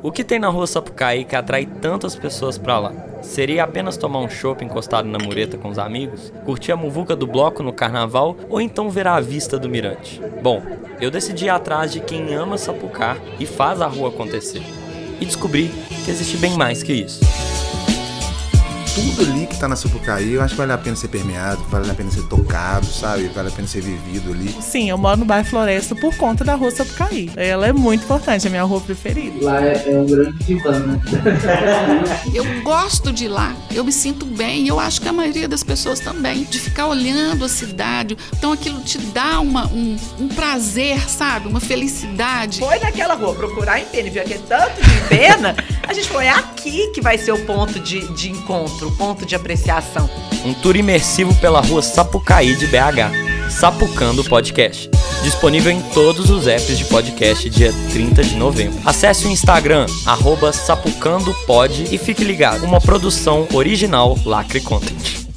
O que tem na rua Sapucaí que atrai tantas pessoas pra lá? Seria apenas tomar um chopp encostado na mureta com os amigos? Curtir a muvuca do bloco no carnaval? Ou então ver a vista do mirante? Bom, eu decidi ir atrás de quem ama Sapucar e faz a rua acontecer. E descobri que existe bem mais que isso tudo ali que tá na Sapucaí, eu acho que vale a pena ser permeado, vale a pena ser tocado, sabe? Vale a pena ser vivido ali. Sim, eu moro no bairro Floresta por conta da rua Sapucaí. Ela é muito importante, é a minha rua preferida. Lá é, é um grande divã, né? eu gosto de lá, eu me sinto bem e eu acho que a maioria das pessoas também, de ficar olhando a cidade. Então aquilo te dá uma, um, um prazer, sabe? Uma felicidade. Foi naquela rua procurar em pena, viu aquele tanto de pena, a gente foi é aqui que vai ser o ponto de, de encontro outro ponto de apreciação. Um tour imersivo pela rua Sapucaí de BH. Sapucando Podcast. Disponível em todos os apps de podcast dia 30 de novembro. Acesse o Instagram, arroba sapucandopod e fique ligado. Uma produção original Lacre Content.